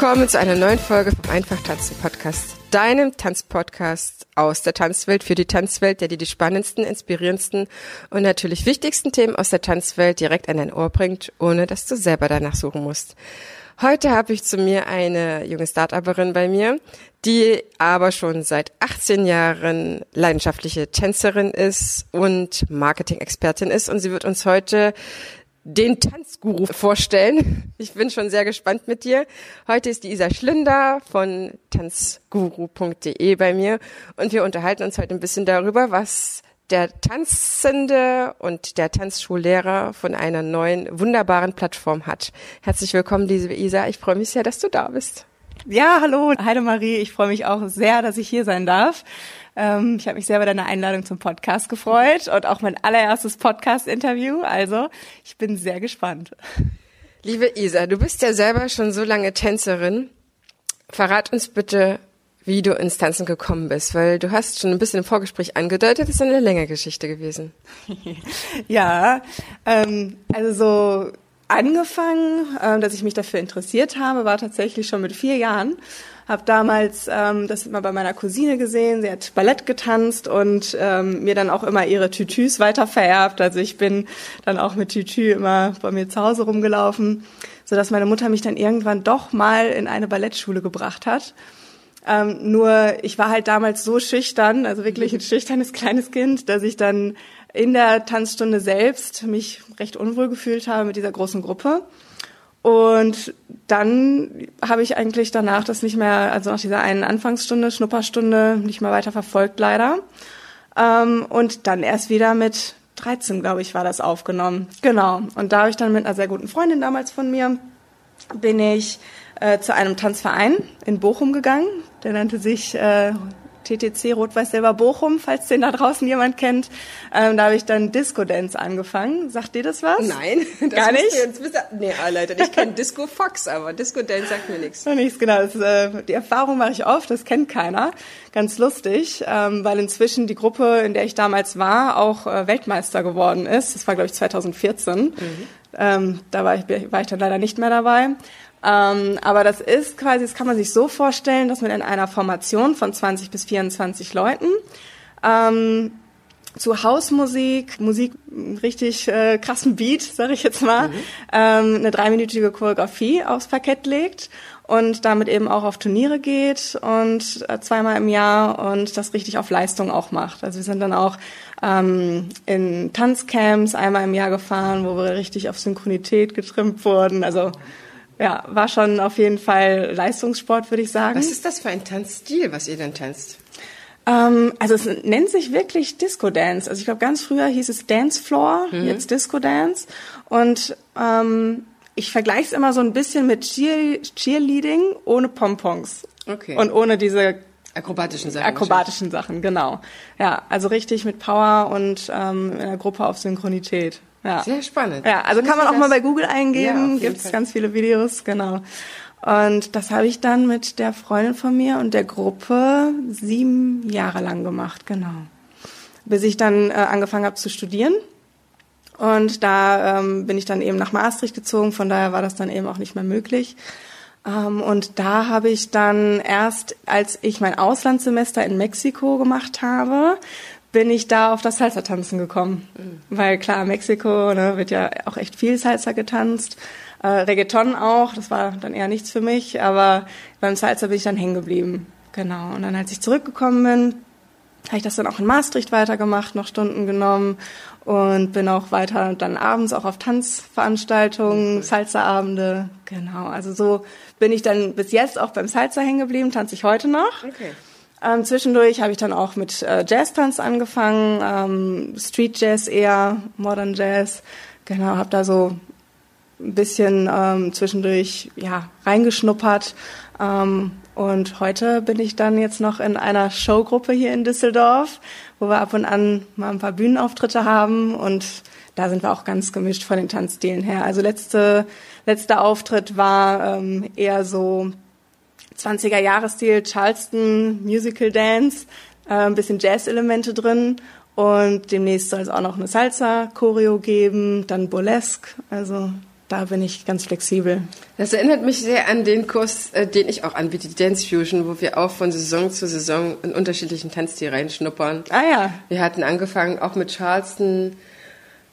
Willkommen zu einer neuen Folge vom Einfach Tanzen Podcast, deinem Tanzpodcast aus der Tanzwelt für die Tanzwelt, der dir die spannendsten, inspirierendsten und natürlich wichtigsten Themen aus der Tanzwelt direkt an dein Ohr bringt, ohne dass du selber danach suchen musst. Heute habe ich zu mir eine junge Start-Upperin bei mir, die aber schon seit 18 Jahren leidenschaftliche Tänzerin ist und Marketing-Expertin ist und sie wird uns heute den Tanzguru vorstellen. Ich bin schon sehr gespannt mit dir. Heute ist die Isa Schlünder von tanzguru.de bei mir und wir unterhalten uns heute ein bisschen darüber, was der Tanzende und der Tanzschullehrer von einer neuen wunderbaren Plattform hat. Herzlich willkommen, liebe Isa. Ich freue mich sehr, dass du da bist. Ja, hallo, Heidemarie. Ich freue mich auch sehr, dass ich hier sein darf. Ähm, ich habe mich sehr bei deiner Einladung zum Podcast gefreut und auch mein allererstes Podcast-Interview. Also ich bin sehr gespannt. Liebe Isa, du bist ja selber schon so lange Tänzerin. Verrat uns bitte, wie du ins Tanzen gekommen bist, weil du hast schon ein bisschen im Vorgespräch angedeutet, es ist eine längere Geschichte gewesen. ja, ähm, also so angefangen, äh, dass ich mich dafür interessiert habe, war tatsächlich schon mit vier Jahren habe damals ähm, das immer bei meiner Cousine gesehen. Sie hat Ballett getanzt und ähm, mir dann auch immer ihre Tütüs weiter vererbt. Also ich bin dann auch mit Tütü immer bei mir zu Hause rumgelaufen, so dass meine Mutter mich dann irgendwann doch mal in eine Ballettschule gebracht hat. Ähm, nur ich war halt damals so schüchtern, also wirklich ein schüchternes kleines Kind, dass ich dann in der Tanzstunde selbst mich recht unwohl gefühlt habe mit dieser großen Gruppe. Und dann habe ich eigentlich danach das nicht mehr, also nach dieser einen Anfangsstunde, Schnupperstunde, nicht mehr weiter verfolgt, leider. Ähm, und dann erst wieder mit 13, glaube ich, war das aufgenommen. Genau. Und da habe ich dann mit einer sehr guten Freundin damals von mir, bin ich äh, zu einem Tanzverein in Bochum gegangen. Der nannte sich äh, TTC Rot-Weiß-Silber Bochum, falls den da draußen jemand kennt. Ähm, da habe ich dann Disco Dance angefangen. Sagt dir das was? Nein, das gar nicht. Jetzt bist du, nee, Leute, ich kenne Disco Fox, aber Disco Dance sagt mir nichts. Noch nichts, genau. Das, äh, die Erfahrung mache ich oft, das kennt keiner. Ganz lustig, ähm, weil inzwischen die Gruppe, in der ich damals war, auch äh, Weltmeister geworden ist. Das war, glaube ich, 2014. Mhm. Ähm, da war ich, war ich dann leider nicht mehr dabei. Ähm, aber das ist quasi, das kann man sich so vorstellen, dass man in einer Formation von 20 bis 24 Leuten ähm, zu Hausmusik, Musik richtig äh, krassen Beat, sage ich jetzt mal, mhm. ähm, eine dreiminütige Choreografie aufs Parkett legt und damit eben auch auf Turniere geht und äh, zweimal im Jahr und das richtig auf Leistung auch macht. Also wir sind dann auch ähm, in Tanzcamps einmal im Jahr gefahren, wo wir richtig auf Synchronität getrimmt wurden. Also ja, war schon auf jeden Fall Leistungssport, würde ich sagen. Was ist das für ein Tanzstil, was ihr denn tanzt? Ähm, also es nennt sich wirklich Disco Dance. Also ich glaube, ganz früher hieß es Dance Floor, mhm. jetzt Disco Dance. Und ähm, ich vergleiche es immer so ein bisschen mit Cheer Cheerleading ohne Pompons. Okay. Und ohne diese akrobatischen Sachen. Akrobatischen Sachen, genau. Ja, also richtig mit Power und ähm, in der Gruppe auf Synchronität. Ja. Sehr spannend. Ja, also kann man auch mal bei Google eingeben, ja, gibt es ganz viele Videos, genau. Und das habe ich dann mit der Freundin von mir und der Gruppe sieben Jahre lang gemacht, genau. Bis ich dann äh, angefangen habe zu studieren. Und da ähm, bin ich dann eben nach Maastricht gezogen, von daher war das dann eben auch nicht mehr möglich. Ähm, und da habe ich dann erst, als ich mein Auslandssemester in Mexiko gemacht habe, bin ich da auf das Salsa-Tanzen gekommen. Mhm. Weil klar, Mexiko ne, wird ja auch echt viel Salsa getanzt. Äh, Reggaeton auch, das war dann eher nichts für mich, aber beim Salsa bin ich dann hängen geblieben. Genau. Und dann, als ich zurückgekommen bin, habe ich das dann auch in Maastricht weitergemacht, noch Stunden genommen und bin auch weiter dann abends auch auf Tanzveranstaltungen. Salsa-Abende. Genau. Also so bin ich dann bis jetzt auch beim Salsa hängen geblieben, tanze ich heute noch. Okay. Ähm, zwischendurch habe ich dann auch mit äh, Jazz-Tanz angefangen, ähm, Street Jazz eher, Modern Jazz. Genau, habe da so ein bisschen ähm, zwischendurch ja reingeschnuppert ähm, Und heute bin ich dann jetzt noch in einer Showgruppe hier in Düsseldorf, wo wir ab und an mal ein paar Bühnenauftritte haben und da sind wir auch ganz gemischt von den Tanzstilen her. Also letzte, letzter Auftritt war ähm, eher so 20er Jahresstil, Charleston, Musical Dance, äh, ein bisschen Jazz-Elemente drin und demnächst soll es auch noch eine Salsa-Choreo geben, dann Burlesque, also da bin ich ganz flexibel. Das erinnert mich sehr an den Kurs, äh, den ich auch anbiete, die Dance Fusion, wo wir auch von Saison zu Saison in unterschiedlichen Tanzstil reinschnuppern. Ah ja. Wir hatten angefangen auch mit Charleston,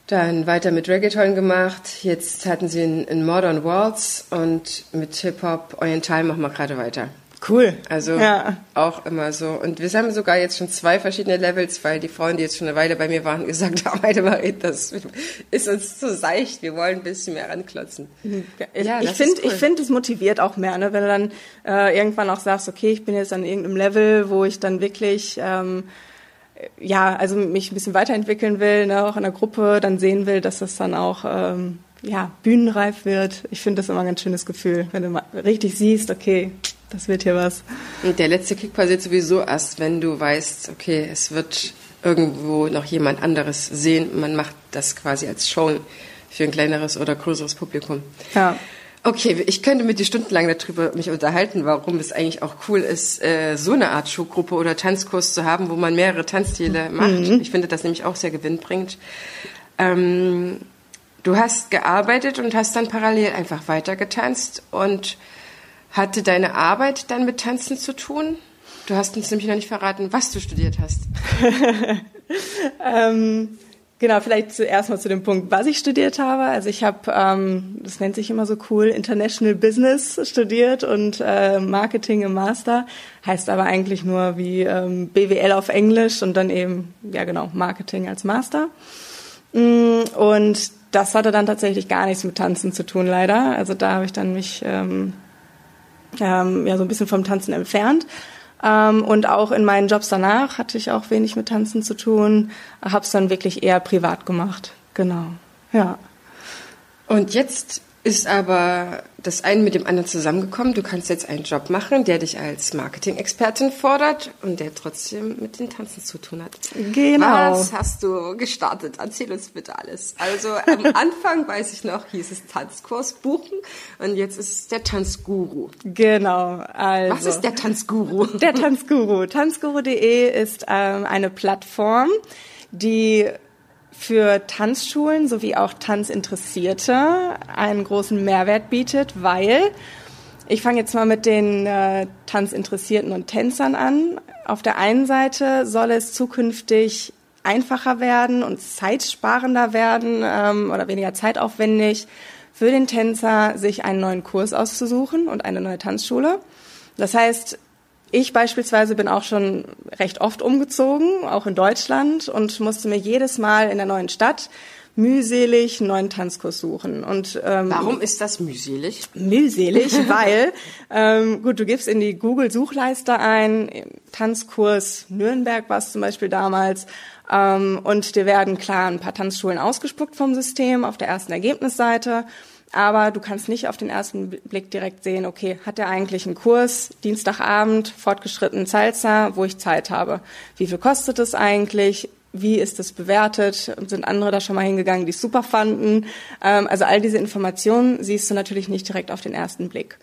dann weiter mit Reggaeton gemacht. Jetzt hatten sie einen Modern Waltz und mit Hip-Hop Oriental machen wir gerade weiter. Cool. Also ja. auch immer so. Und wir haben sogar jetzt schon zwei verschiedene Levels, weil die Frauen, die jetzt schon eine Weile bei mir waren, gesagt haben, Marie, das ist uns zu seicht, wir wollen ein bisschen mehr ranklotzen. Ja, ich finde, cool. ich finde, es motiviert auch mehr, ne? wenn du dann äh, irgendwann auch sagst, okay, ich bin jetzt an irgendeinem Level, wo ich dann wirklich ähm, ja, also mich ein bisschen weiterentwickeln will, ne, auch in der Gruppe dann sehen will, dass das dann auch ähm, ja, bühnenreif wird. Ich finde das immer ein ganz schönes Gefühl, wenn du mal richtig siehst, okay, das wird hier was. Und der letzte Kick passiert sowieso erst, wenn du weißt, okay, es wird irgendwo noch jemand anderes sehen. Man macht das quasi als Show für ein kleineres oder größeres Publikum. Ja. Okay, ich könnte mit dir stundenlang darüber mich unterhalten, warum es eigentlich auch cool ist, äh, so eine Art Showgruppe oder Tanzkurs zu haben, wo man mehrere Tanzstile macht. Mhm. Ich finde das nämlich auch sehr gewinnbringend. Ähm, du hast gearbeitet und hast dann parallel einfach weitergetanzt und hatte deine Arbeit dann mit Tanzen zu tun? Du hast uns nämlich noch nicht verraten, was du studiert hast. ähm, Genau, vielleicht zuerst mal zu dem Punkt, was ich studiert habe. Also ich habe, ähm, das nennt sich immer so cool, International Business studiert und äh, Marketing im Master. Heißt aber eigentlich nur wie ähm, BWL auf Englisch und dann eben, ja genau, Marketing als Master. Mm, und das hatte dann tatsächlich gar nichts mit Tanzen zu tun, leider. Also da habe ich dann mich ähm, ähm, ja so ein bisschen vom Tanzen entfernt. Ähm, und auch in meinen Jobs danach hatte ich auch wenig mit Tanzen zu tun, habe es dann wirklich eher privat gemacht. Genau, ja. Und jetzt ist aber das eine mit dem anderen zusammengekommen. Du kannst jetzt einen Job machen, der dich als Marketing-Expertin fordert und der trotzdem mit den Tanzen zu tun hat. Genau. Was hast du gestartet? Erzähl uns bitte alles. Also am Anfang, weiß ich noch, hieß es Tanzkurs buchen und jetzt ist es der Tanzguru. Genau. Also, Was ist der Tanzguru? Der Tanzguru. Tanzguru.de ist ähm, eine Plattform, die für Tanzschulen sowie auch Tanzinteressierte einen großen Mehrwert bietet, weil ich fange jetzt mal mit den äh, Tanzinteressierten und Tänzern an. Auf der einen Seite soll es zukünftig einfacher werden und zeitsparender werden ähm, oder weniger zeitaufwendig für den Tänzer, sich einen neuen Kurs auszusuchen und eine neue Tanzschule. Das heißt, ich beispielsweise bin auch schon recht oft umgezogen, auch in Deutschland, und musste mir jedes Mal in der neuen Stadt mühselig einen neuen Tanzkurs suchen. Und ähm, warum ist das mühselig? Mühselig, weil ähm, gut, du gibst in die Google-Suchleiste ein Tanzkurs Nürnberg war es zum Beispiel damals. Ähm, und dir werden klar ein paar Tanzschulen ausgespuckt vom System auf der ersten Ergebnisseite aber du kannst nicht auf den ersten Blick direkt sehen, okay, hat er eigentlich einen Kurs, Dienstagabend, fortgeschritten Salsa, wo ich Zeit habe? Wie viel kostet es eigentlich? Wie ist es bewertet? Sind andere da schon mal hingegangen, die es super fanden? Ähm, also all diese Informationen siehst du natürlich nicht direkt auf den ersten Blick.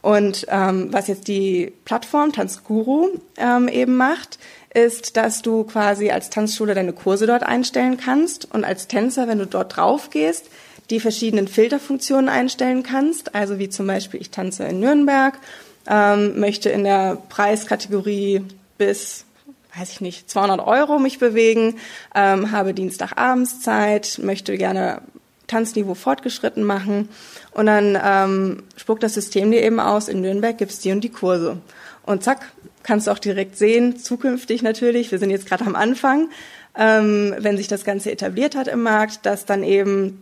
Und ähm, was jetzt die Plattform Tanzguru ähm, eben macht, ist, dass du quasi als Tanzschule deine Kurse dort einstellen kannst und als Tänzer, wenn du dort drauf gehst, die verschiedenen Filterfunktionen einstellen kannst. Also wie zum Beispiel, ich tanze in Nürnberg, ähm, möchte in der Preiskategorie bis weiß ich nicht, 200 Euro mich bewegen, ähm, habe Dienstagabends Zeit, möchte gerne Tanzniveau fortgeschritten machen und dann ähm, spuckt das System dir eben aus, in Nürnberg gibt's die und die Kurse. Und zack, kannst du auch direkt sehen, zukünftig natürlich, wir sind jetzt gerade am Anfang, ähm, wenn sich das Ganze etabliert hat im Markt, dass dann eben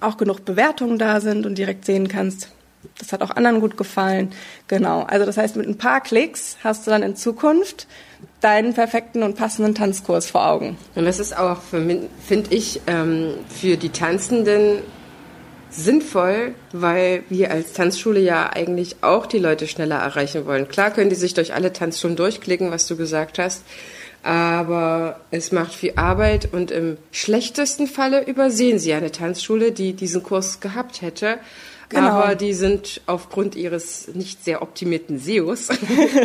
auch genug Bewertungen da sind und direkt sehen kannst, das hat auch anderen gut gefallen. Genau. Also das heißt, mit ein paar Klicks hast du dann in Zukunft deinen perfekten und passenden Tanzkurs vor Augen. Und das ist auch, finde ich, ähm, für die Tanzenden sinnvoll, weil wir als Tanzschule ja eigentlich auch die Leute schneller erreichen wollen. Klar können die sich durch alle Tanzschulen durchklicken, was du gesagt hast, aber es macht viel Arbeit und im schlechtesten Falle übersehen sie eine Tanzschule, die diesen Kurs gehabt hätte. Genau. Aber die sind aufgrund ihres nicht sehr optimierten SEOs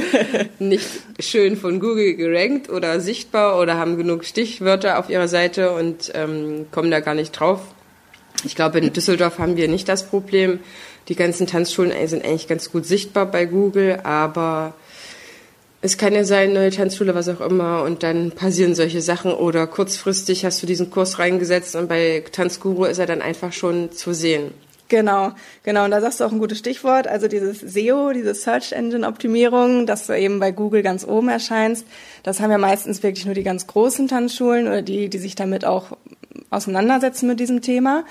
nicht schön von Google gerankt oder sichtbar oder haben genug Stichwörter auf ihrer Seite und ähm, kommen da gar nicht drauf. Ich glaube, in Düsseldorf haben wir nicht das Problem. Die ganzen Tanzschulen sind eigentlich ganz gut sichtbar bei Google, aber es kann ja sein, neue Tanzschule, was auch immer, und dann passieren solche Sachen oder kurzfristig hast du diesen Kurs reingesetzt und bei Tanzguru ist er dann einfach schon zu sehen. Genau, genau. Und da sagst du auch ein gutes Stichwort. Also dieses SEO, diese Search Engine Optimierung, dass du eben bei Google ganz oben erscheinst. Das haben ja meistens wirklich nur die ganz großen Tanzschulen oder die, die sich damit auch auseinandersetzen mit diesem Thema.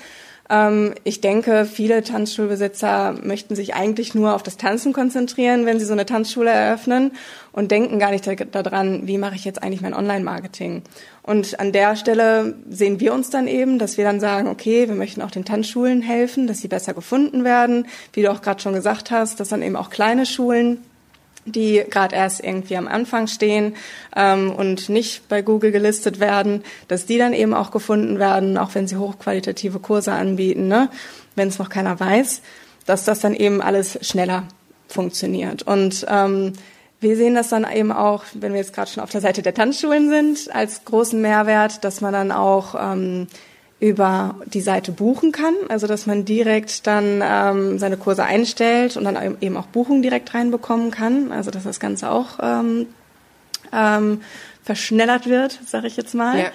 Ähm, ich denke, viele Tanzschulbesitzer möchten sich eigentlich nur auf das Tanzen konzentrieren, wenn sie so eine Tanzschule eröffnen und denken gar nicht daran, wie mache ich jetzt eigentlich mein Online-Marketing. Und an der Stelle sehen wir uns dann eben, dass wir dann sagen, okay, wir möchten auch den Tanzschulen helfen, dass sie besser gefunden werden. Wie du auch gerade schon gesagt hast, dass dann eben auch kleine Schulen die gerade erst irgendwie am Anfang stehen ähm, und nicht bei Google gelistet werden, dass die dann eben auch gefunden werden, auch wenn sie hochqualitative Kurse anbieten, ne? wenn es noch keiner weiß, dass das dann eben alles schneller funktioniert. Und ähm, wir sehen das dann eben auch, wenn wir jetzt gerade schon auf der Seite der Tanzschulen sind, als großen Mehrwert, dass man dann auch ähm, über die Seite buchen kann, also dass man direkt dann ähm, seine Kurse einstellt und dann eben auch Buchungen direkt reinbekommen kann, also dass das Ganze auch ähm, ähm, verschnellert wird, sage ich jetzt mal. Ja.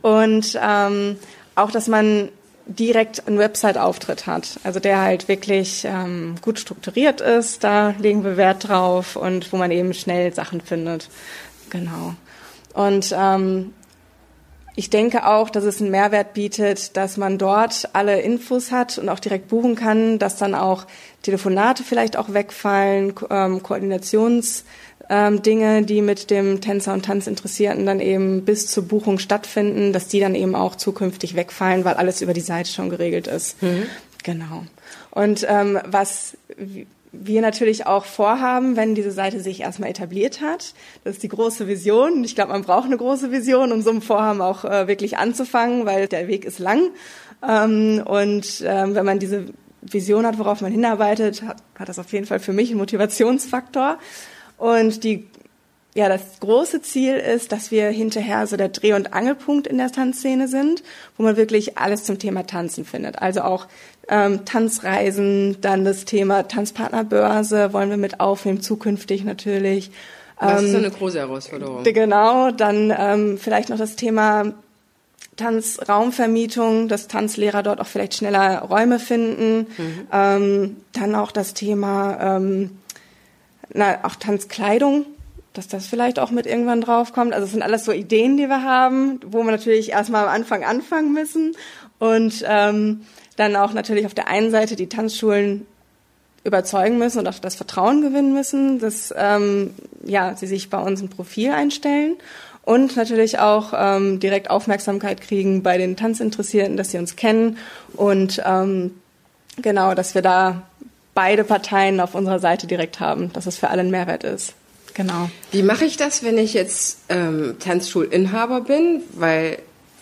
Und ähm, auch, dass man direkt einen Website-Auftritt hat, also der halt wirklich ähm, gut strukturiert ist, da legen wir Wert drauf und wo man eben schnell Sachen findet. Genau. Und ähm, ich denke auch, dass es einen Mehrwert bietet, dass man dort alle Infos hat und auch direkt buchen kann, dass dann auch Telefonate vielleicht auch wegfallen, ähm, Koordinationsdinge, ähm, die mit dem Tänzer und Tanzinteressierten dann eben bis zur Buchung stattfinden, dass die dann eben auch zukünftig wegfallen, weil alles über die Seite schon geregelt ist. Mhm. Genau. Und ähm, was wir natürlich auch vorhaben, wenn diese Seite sich erstmal etabliert hat. Das ist die große Vision. Ich glaube, man braucht eine große Vision, um so ein Vorhaben auch äh, wirklich anzufangen, weil der Weg ist lang. Ähm, und ähm, wenn man diese Vision hat, worauf man hinarbeitet, hat, hat das auf jeden Fall für mich einen Motivationsfaktor. Und die ja, das große Ziel ist, dass wir hinterher so der Dreh- und Angelpunkt in der Tanzszene sind, wo man wirklich alles zum Thema Tanzen findet. Also auch ähm, Tanzreisen, dann das Thema Tanzpartnerbörse wollen wir mit aufnehmen, zukünftig natürlich. Das ist so ähm, eine große Herausforderung. Genau, dann ähm, vielleicht noch das Thema Tanzraumvermietung, dass Tanzlehrer dort auch vielleicht schneller Räume finden. Mhm. Ähm, dann auch das Thema ähm, na, auch Tanzkleidung, dass das vielleicht auch mit irgendwann draufkommt. Also es sind alles so Ideen, die wir haben, wo wir natürlich erstmal am Anfang anfangen müssen und ähm, dann auch natürlich auf der einen Seite die Tanzschulen überzeugen müssen und auch das Vertrauen gewinnen müssen, dass ähm, ja sie sich bei uns ein Profil einstellen und natürlich auch ähm, direkt Aufmerksamkeit kriegen bei den Tanzinteressierten, dass sie uns kennen und ähm, genau, dass wir da beide Parteien auf unserer Seite direkt haben, dass es für alle ein Mehrwert ist. Genau. Wie mache ich das, wenn ich jetzt ähm, Tanzschulinhaber bin? Weil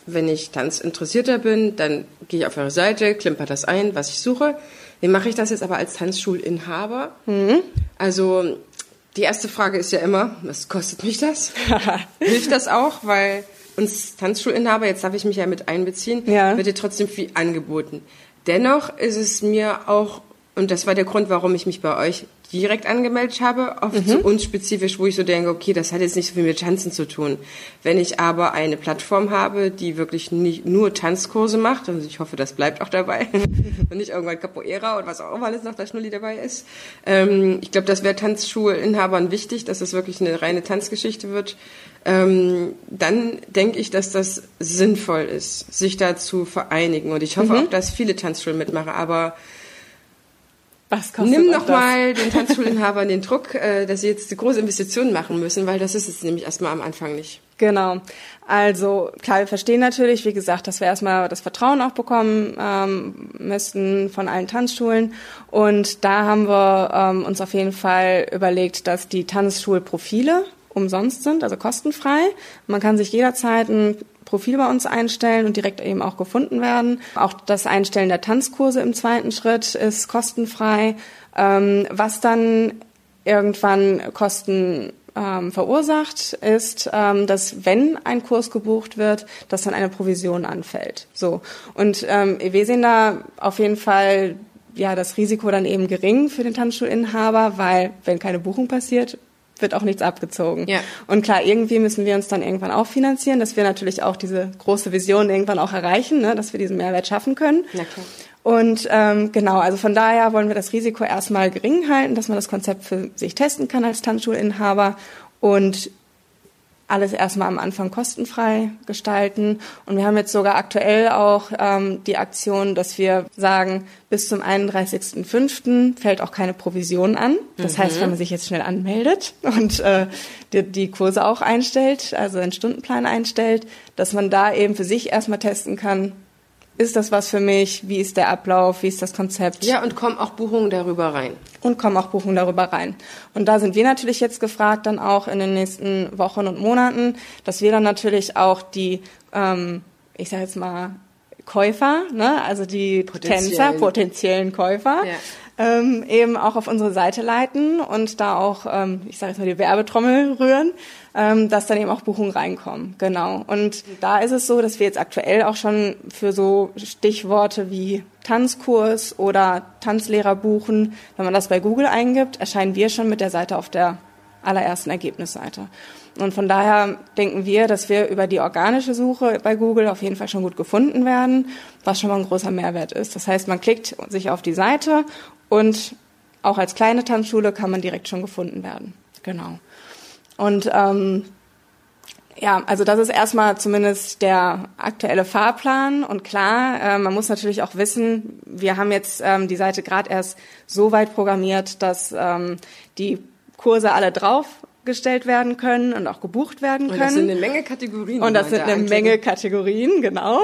wenn ich Tanzinteressierter bin, dann gehe ich auf eure Seite, klimper das ein, was ich suche. Wie mache ich das jetzt aber als Tanzschulinhaber? Mhm. Also die erste Frage ist ja immer, was kostet mich das? Hilft das auch? Weil uns Tanzschulinhaber, jetzt darf ich mich ja mit einbeziehen, ja. wird dir trotzdem viel angeboten. Dennoch ist es mir auch, und das war der Grund, warum ich mich bei euch direkt angemeldet habe, oft mhm. so unspezifisch, wo ich so denke, okay, das hat jetzt nicht so viel mit Tanzen zu tun. Wenn ich aber eine Plattform habe, die wirklich nicht nur Tanzkurse macht, und ich hoffe, das bleibt auch dabei, und nicht irgendwann Capoeira und was auch immer alles noch da Schnulli dabei ist. Ähm, ich glaube, das wäre Tanzschulinhabern wichtig, dass es wirklich eine reine Tanzgeschichte wird. Ähm, dann denke ich, dass das sinnvoll ist, sich da zu vereinigen. Und ich hoffe mhm. auch, dass viele Tanzschulen mitmachen, aber was kostet Nimm noch mal den Tanzschulinhabern den Druck, äh, dass sie jetzt die große Investition machen müssen, weil das ist es nämlich erstmal am Anfang nicht. Genau. Also klar, wir verstehen natürlich, wie gesagt, dass wir erstmal das Vertrauen auch bekommen ähm, müssten von allen Tanzschulen. Und da haben wir ähm, uns auf jeden Fall überlegt, dass die Tanzschulprofile umsonst sind, also kostenfrei. Man kann sich jederzeit ein Profil bei uns einstellen und direkt eben auch gefunden werden. Auch das Einstellen der Tanzkurse im zweiten Schritt ist kostenfrei. Ähm, was dann irgendwann Kosten ähm, verursacht, ist, ähm, dass wenn ein Kurs gebucht wird, dass dann eine Provision anfällt. So und ähm, wir sehen da auf jeden Fall ja das Risiko dann eben gering für den Tanzschulinhaber, weil wenn keine Buchung passiert, wird auch nichts abgezogen. Ja. Und klar, irgendwie müssen wir uns dann irgendwann auch finanzieren, dass wir natürlich auch diese große Vision irgendwann auch erreichen, ne, dass wir diesen Mehrwert schaffen können. Na klar. Und ähm, genau, also von daher wollen wir das Risiko erstmal gering halten, dass man das Konzept für sich testen kann als Tanzschulinhaber und alles erstmal am Anfang kostenfrei gestalten. Und wir haben jetzt sogar aktuell auch ähm, die Aktion, dass wir sagen, bis zum 31.05. fällt auch keine Provision an. Das mhm. heißt, wenn man sich jetzt schnell anmeldet und äh, die, die Kurse auch einstellt, also einen Stundenplan einstellt, dass man da eben für sich erstmal testen kann, ist das was für mich? Wie ist der Ablauf? Wie ist das Konzept? Ja, und kommen auch Buchungen darüber rein. Und kommen auch Buchungen darüber rein. Und da sind wir natürlich jetzt gefragt, dann auch in den nächsten Wochen und Monaten, dass wir dann natürlich auch die, ähm, ich sage jetzt mal, Käufer, ne? also die Tänzer, potenziellen Käufer, ja ähm, eben auch auf unsere Seite leiten und da auch, ähm, ich sage jetzt mal, die Werbetrommel rühren, ähm, dass dann eben auch Buchungen reinkommen. Genau. Und da ist es so, dass wir jetzt aktuell auch schon für so Stichworte wie Tanzkurs oder Tanzlehrer buchen, wenn man das bei Google eingibt, erscheinen wir schon mit der Seite auf der allerersten Ergebnisseite. Und von daher denken wir, dass wir über die organische Suche bei Google auf jeden Fall schon gut gefunden werden, was schon mal ein großer Mehrwert ist. Das heißt, man klickt sich auf die Seite und auch als kleine Tanzschule kann man direkt schon gefunden werden. Genau. Und ähm, ja, also das ist erstmal zumindest der aktuelle Fahrplan. Und klar, äh, man muss natürlich auch wissen, wir haben jetzt ähm, die Seite gerade erst so weit programmiert, dass ähm, die Kurse alle drauf gestellt werden können und auch gebucht werden können. Und das sind eine Menge Kategorien. Und das sind eine Menge Kategorien, genau.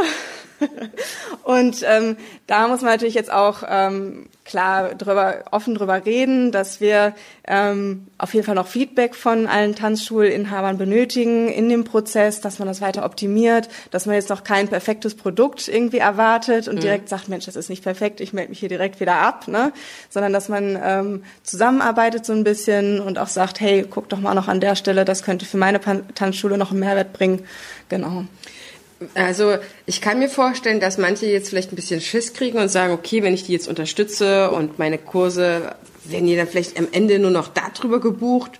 und ähm, da muss man natürlich jetzt auch ähm, klar drüber, offen drüber reden, dass wir ähm, auf jeden Fall noch Feedback von allen Tanzschulinhabern benötigen in dem Prozess, dass man das weiter optimiert, dass man jetzt noch kein perfektes Produkt irgendwie erwartet und mhm. direkt sagt, Mensch, das ist nicht perfekt, ich melde mich hier direkt wieder ab, ne? sondern dass man ähm, zusammenarbeitet so ein bisschen und auch sagt, hey, guck doch mal noch an der Stelle, das könnte für meine Tanzschule noch einen Mehrwert bringen. Genau. Also ich kann mir vorstellen, dass manche jetzt vielleicht ein bisschen Schiss kriegen und sagen, okay, wenn ich die jetzt unterstütze und meine Kurse werden die dann vielleicht am Ende nur noch darüber gebucht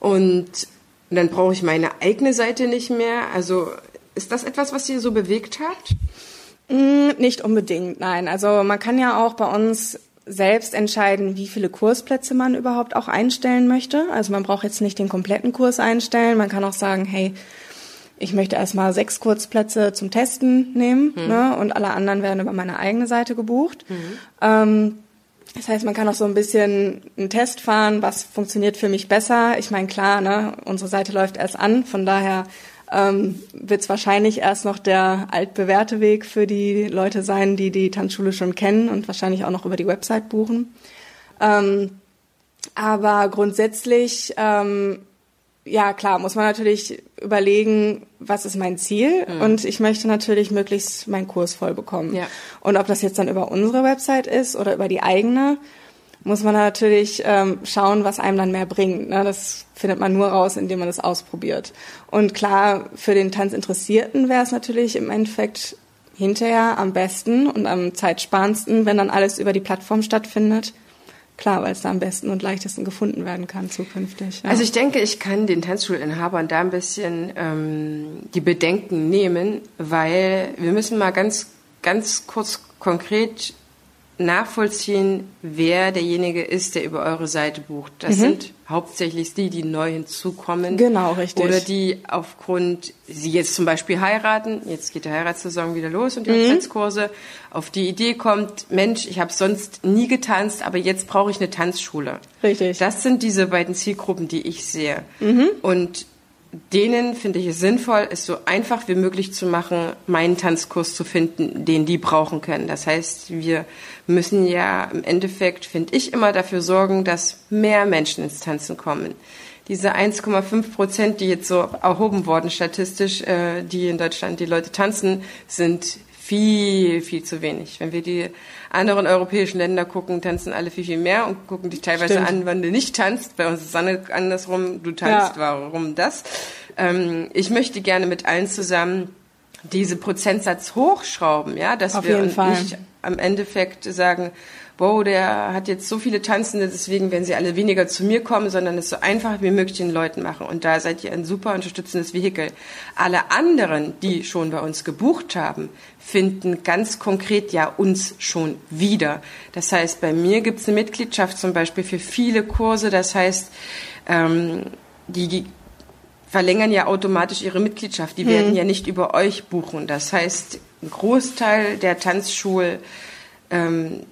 und dann brauche ich meine eigene Seite nicht mehr. Also ist das etwas, was Sie so bewegt hat? Mm, nicht unbedingt, nein. Also man kann ja auch bei uns selbst entscheiden, wie viele Kursplätze man überhaupt auch einstellen möchte. Also man braucht jetzt nicht den kompletten Kurs einstellen. Man kann auch sagen, hey, ich möchte erstmal sechs Kurzplätze zum Testen nehmen mhm. ne, und alle anderen werden über meine eigene Seite gebucht. Mhm. Ähm, das heißt, man kann auch so ein bisschen einen Test fahren, was funktioniert für mich besser. Ich meine, klar, ne, unsere Seite läuft erst an, von daher ähm, wird es wahrscheinlich erst noch der altbewährte Weg für die Leute sein, die die Tanzschule schon kennen und wahrscheinlich auch noch über die Website buchen. Ähm, aber grundsätzlich ähm, ja klar, muss man natürlich überlegen, was ist mein Ziel mhm. und ich möchte natürlich möglichst meinen Kurs voll bekommen. Ja. Und ob das jetzt dann über unsere Website ist oder über die eigene, muss man natürlich ähm, schauen, was einem dann mehr bringt. Ne? Das findet man nur raus, indem man das ausprobiert. Und klar, für den Tanzinteressierten wäre es natürlich im Endeffekt hinterher am besten und am zeitsparendsten, wenn dann alles über die Plattform stattfindet Klar, weil es da am besten und leichtesten gefunden werden kann zukünftig. Ja. Also ich denke, ich kann den Tanzschulinhabern da ein bisschen ähm, die Bedenken nehmen, weil wir müssen mal ganz, ganz kurz konkret nachvollziehen, wer derjenige ist, der über eure Seite bucht. Das mhm. sind hauptsächlich die, die neu hinzukommen. Genau, richtig. Oder die aufgrund, sie jetzt zum Beispiel heiraten, jetzt geht die Heiratssaison wieder los und die mhm. Hochzeitskurse, auf die Idee kommt, Mensch, ich habe sonst nie getanzt, aber jetzt brauche ich eine Tanzschule. Richtig. Das sind diese beiden Zielgruppen, die ich sehe. Mhm. Und denen finde ich es sinnvoll, es so einfach wie möglich zu machen, meinen Tanzkurs zu finden, den die brauchen können. Das heißt, wir müssen ja im Endeffekt, finde ich, immer dafür sorgen, dass mehr Menschen ins Tanzen kommen. Diese 1,5 Prozent, die jetzt so erhoben wurden statistisch, äh, die in Deutschland die Leute tanzen, sind viel, viel zu wenig. Wenn wir die anderen europäischen Länder gucken, tanzen alle viel, viel mehr und gucken dich teilweise Stimmt. an, wann du nicht tanzt. Bei uns ist es andersrum, du tanzt, Ja. warum das? Ähm, ich möchte gerne mit allen zusammen diese Prozentsatz hochschrauben, ja, dass Auf wir nicht am Endeffekt sagen, wow, der hat jetzt so viele Tanzende, deswegen werden sie alle weniger zu mir kommen, sondern es so einfach wie möglich den Leuten machen. Und da seid ihr ein super unterstützendes Vehikel. Alle anderen, die schon bei uns gebucht haben, finden ganz konkret ja uns schon wieder. Das heißt, bei mir gibt es eine Mitgliedschaft zum Beispiel für viele Kurse. Das heißt, ähm, die verlängern ja automatisch ihre Mitgliedschaft. Die werden ja nicht über euch buchen. Das heißt, ein Großteil der Tanzschul ähm,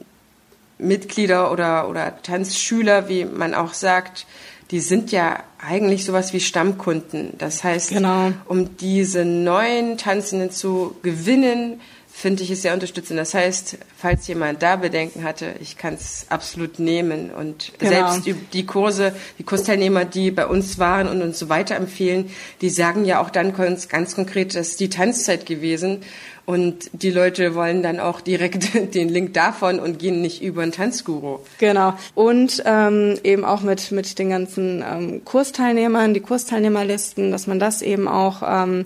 Mitglieder oder, oder Tanzschüler, wie man auch sagt, die sind ja eigentlich sowas wie Stammkunden. Das heißt, Genau. um diese neuen Tanzenden zu gewinnen, finde ich es sehr unterstützend. Das heißt, falls jemand da Bedenken hatte, ich kann es absolut nehmen. Und Genau. selbst die- Kurse, die Kursteilnehmer, die bei uns waren und uns so weiterempfehlen, die sagen ja auch dann ganz, ganz konkret, das ist die Tanzzeit gewesen. Und die Leute wollen dann auch direkt den Link davon und gehen nicht über einen Tanzguru. Genau. Und ähm, eben auch mit, mit den ganzen ähm, Kursteilnehmern, die Kursteilnehmerlisten, dass man das eben auch ähm,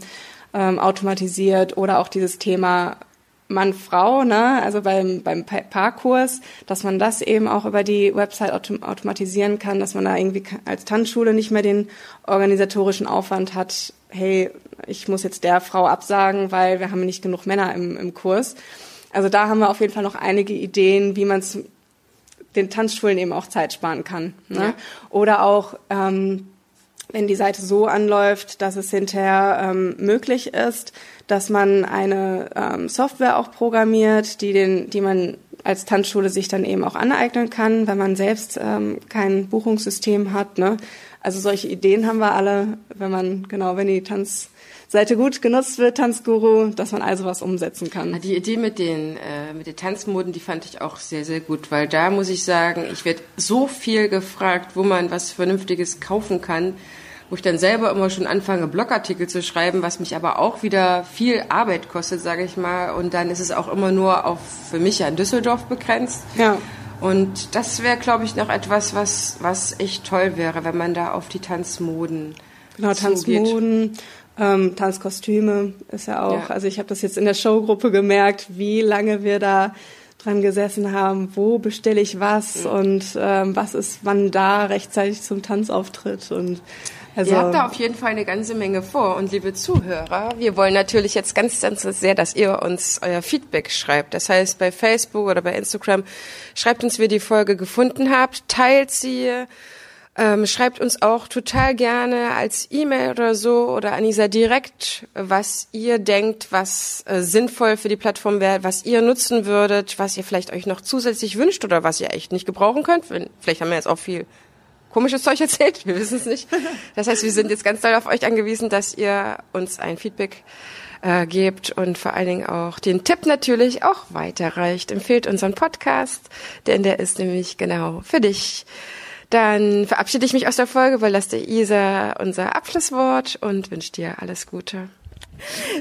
ähm, automatisiert oder auch dieses Thema Mann-Frau, ne, also beim, beim Pa- Paarkurs, dass man das eben auch über die Website autom automatisieren kann, dass man da irgendwie als Tanzschule nicht mehr den organisatorischen Aufwand hat, hey, ich muss jetzt der Frau absagen, weil wir haben nicht genug Männer im, im Kurs. Also da haben wir auf jeden Fall noch einige Ideen, wie man es den Tanzschulen eben auch Zeit sparen kann. Ne? Ja. Oder auch, ähm, wenn die Seite so anläuft, dass es hinterher ähm, möglich ist, dass man eine ähm, Software auch programmiert, die, den, die man als Tanzschule sich dann eben auch aneignen kann, wenn man selbst ähm, kein Buchungssystem hat. Ne? Also solche Ideen haben wir alle, wenn man, genau, wenn die Tanzseite gut genutzt wird, Tanzguru, dass man also was umsetzen kann. Die Idee mit den, äh, mit den Tanzmoden, die fand ich auch sehr, sehr gut, weil da muss ich sagen, ich werde so viel gefragt, wo man was Vernünftiges kaufen kann, wo ich dann selber immer schon anfange, Blogartikel zu schreiben, was mich aber auch wieder viel Arbeit kostet, sage ich mal. Und dann ist es auch immer nur auf, für mich ja in Düsseldorf begrenzt. Ja. Und das wäre, glaube ich, noch etwas, was, was echt toll wäre, wenn man da auf die Tanzmoden Genau, zugeht. Ähm, Tanzkostüme ist ja auch. Ja. Also ich habe das jetzt in der Showgruppe gemerkt, wie lange wir da dran gesessen haben, wo bestelle ich was und ähm, was ist wann da rechtzeitig zum Tanzauftritt und also Ihr habt da auf jeden Fall eine ganze Menge vor. Und liebe Zuhörer, wir wollen natürlich jetzt ganz, ganz sehr, dass ihr uns euer Feedback schreibt. Das heißt, bei Facebook oder bei Instagram schreibt uns, wie ihr die Folge gefunden habt, teilt sie, ähm, schreibt uns auch total gerne als E-Mail oder so oder an Isa direkt, was ihr denkt, was äh, sinnvoll für die Plattform wäre, was ihr nutzen würdet, was ihr vielleicht euch noch zusätzlich wünscht oder was ihr echt nicht gebrauchen könnt. Vielleicht haben wir jetzt auch viel komisches Zeug erzählt, wir wissen es nicht. Das heißt, wir sind jetzt ganz doll auf euch angewiesen, dass ihr uns ein Feedback äh, gebt und vor allen Dingen auch den Tipp natürlich auch weiterreicht. Empfehlt unseren Podcast, denn der ist nämlich genau für dich. Dann verabschiede ich mich aus der Folge, lasst der Isa unser Abschlusswort und wünsche dir alles Gute.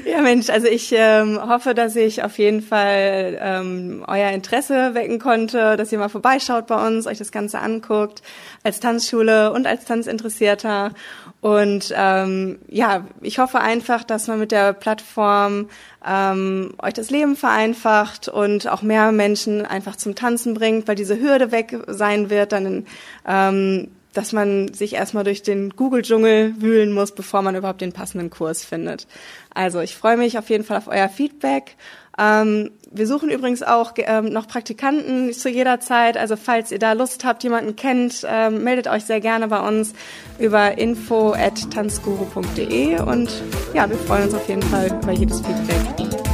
Ja, Mensch, also ich ähm, hoffe, dass ich auf jeden Fall ähm, euer Interesse wecken konnte, dass ihr mal vorbeischaut bei uns, euch das Ganze anguckt, als Tanzschule und als Tanzinteressierter. Und ähm, ja, ich hoffe einfach, dass man mit der Plattform ähm, euch das Leben vereinfacht und auch mehr Menschen einfach zum Tanzen bringt, weil diese Hürde weg sein wird, dann ähm, dass man sich erstmal durch den Google-Dschungel wühlen muss, bevor man überhaupt den passenden Kurs findet. Also ich freue mich auf jeden Fall auf euer Feedback. Ähm, wir suchen übrigens auch ähm, noch Praktikanten zu jeder Zeit. Also falls ihr da Lust habt, jemanden kennt, ähm, meldet euch sehr gerne bei uns über info@tanzguru.de und ja, wir freuen uns auf jeden Fall über jedes Feedback.